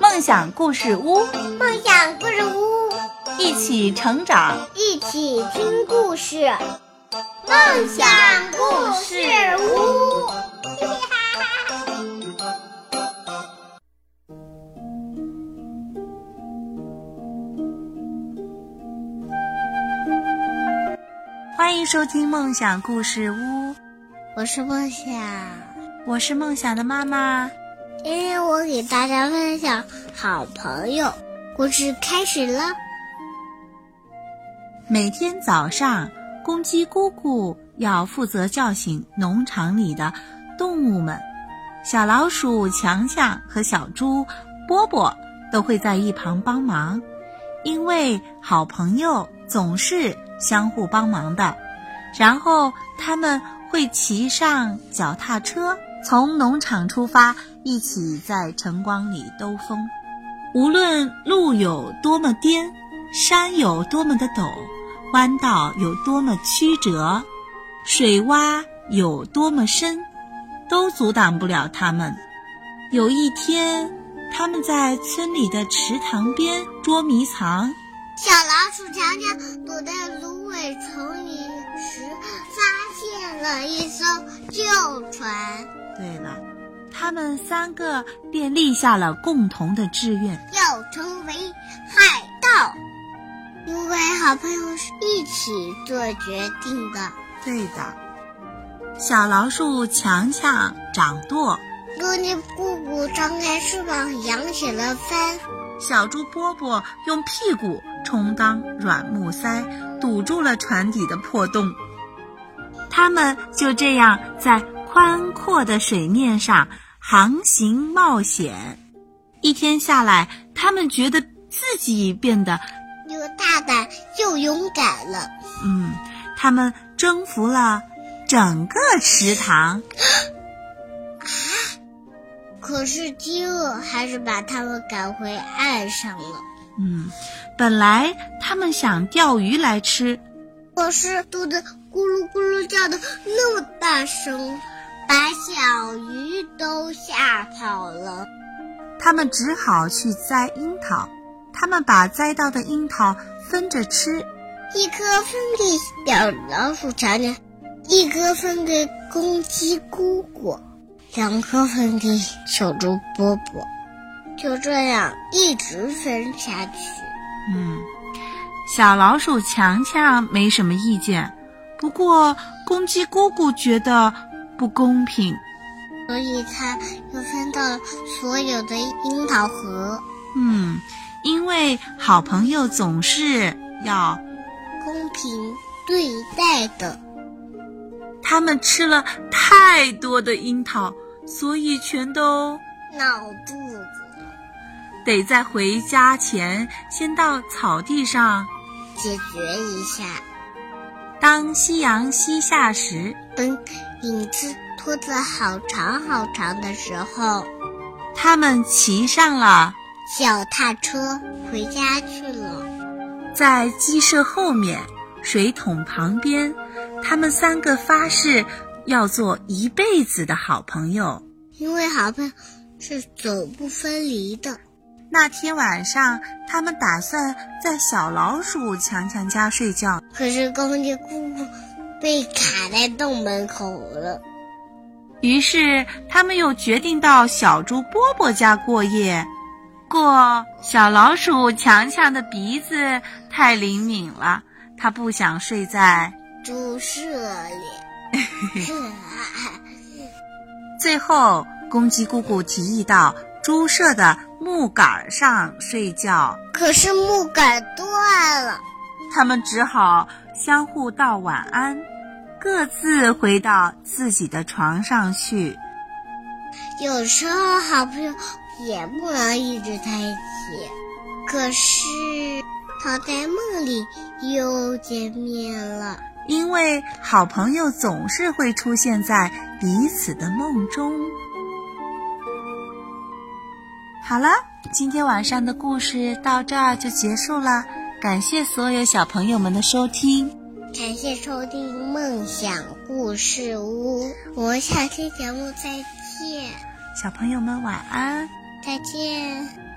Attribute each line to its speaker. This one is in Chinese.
Speaker 1: 梦想故事屋，
Speaker 2: 梦想故事屋，
Speaker 1: 一起成长，
Speaker 2: 一起听故事。梦想故事屋，
Speaker 1: 欢迎收听梦想故事屋。
Speaker 2: 我是梦想，
Speaker 1: 我是梦想的妈妈。
Speaker 2: 今天我给大家分享好朋友故事开始了。
Speaker 1: 每天早上，公鸡姑姑要负责叫醒农场里的动物们，小老鼠强强和小猪波波都会在一旁帮忙，因为好朋友总是相互帮忙的。然后他们会骑上脚踏车。从农场出发，一起在晨光里兜风。无论路有多么颠，山有多么的陡，弯道有多么曲折，水洼有多么深，都阻挡不了他们。有一天，他们在村里的池塘边捉迷藏。
Speaker 2: 小老鼠强强躲在芦苇丛里时，发现了一艘旧船。
Speaker 1: 对了，他们三个便立下了共同的志愿，
Speaker 2: 要成为海盗。因为好朋友是一起做决定的。
Speaker 1: 对的，小老鼠强强掌舵，
Speaker 2: 公鸡姑姑张开翅膀扬起了帆，
Speaker 1: 小猪波波用屁股充当软木塞，堵住了船底的破洞。他们就这样在。宽阔的水面上航行冒险，一天下来，他们觉得自己变得
Speaker 2: 又大胆又勇敢了。
Speaker 1: 嗯，他们征服了整个池塘。
Speaker 2: 啊！可是饥饿还是把他们赶回岸上了。
Speaker 1: 嗯，本来他们想钓鱼来吃，
Speaker 2: 可是肚子咕噜咕噜叫的那么大声。把小鱼都吓跑了，
Speaker 1: 他们只好去摘樱桃。他们把摘到的樱桃分着吃，
Speaker 2: 一颗分给小老鼠强强，一颗分给公鸡姑姑，两颗分给小猪波波。就这样一直分下去。
Speaker 1: 嗯，小老鼠强强没什么意见，不过公鸡姑姑觉得。不公平，
Speaker 2: 所以它又分到了所有的樱桃核。
Speaker 1: 嗯，因为好朋友总是要
Speaker 2: 公平对待的。
Speaker 1: 他们吃了太多的樱桃，所以全都
Speaker 2: 闹肚子，
Speaker 1: 得在回家前先到草地上
Speaker 2: 解决一下。
Speaker 1: 当夕阳西下时，
Speaker 2: 等影子拖得好长好长的时候，
Speaker 1: 他们骑上了
Speaker 2: 脚踏车回家去了。
Speaker 1: 在鸡舍后面水桶旁边，他们三个发誓要做一辈子的好朋友，
Speaker 2: 因为好朋友是走不分离的。
Speaker 1: 那天晚上，他们打算在小老鼠强强家睡觉。
Speaker 2: 可是公鸡姑姑被卡在洞门口了。
Speaker 1: 于是他们又决定到小猪波波家过夜。过小老鼠强强的鼻子太灵敏了，他不想睡在
Speaker 2: 猪舍里。
Speaker 1: 最后，公鸡姑姑提议到。猪舍的木杆上睡觉，
Speaker 2: 可是木杆断了，
Speaker 1: 他们只好相互道晚安，各自回到自己的床上去。
Speaker 2: 有时候好朋友也不能一直在一起，可是他在梦里又见面了，
Speaker 1: 因为好朋友总是会出现在彼此的梦中。好了，今天晚上的故事到这儿就结束了。感谢所有小朋友们的收听，
Speaker 2: 感谢收听梦想故事屋。我们下期节目再见，
Speaker 1: 小朋友们晚安，
Speaker 2: 再见。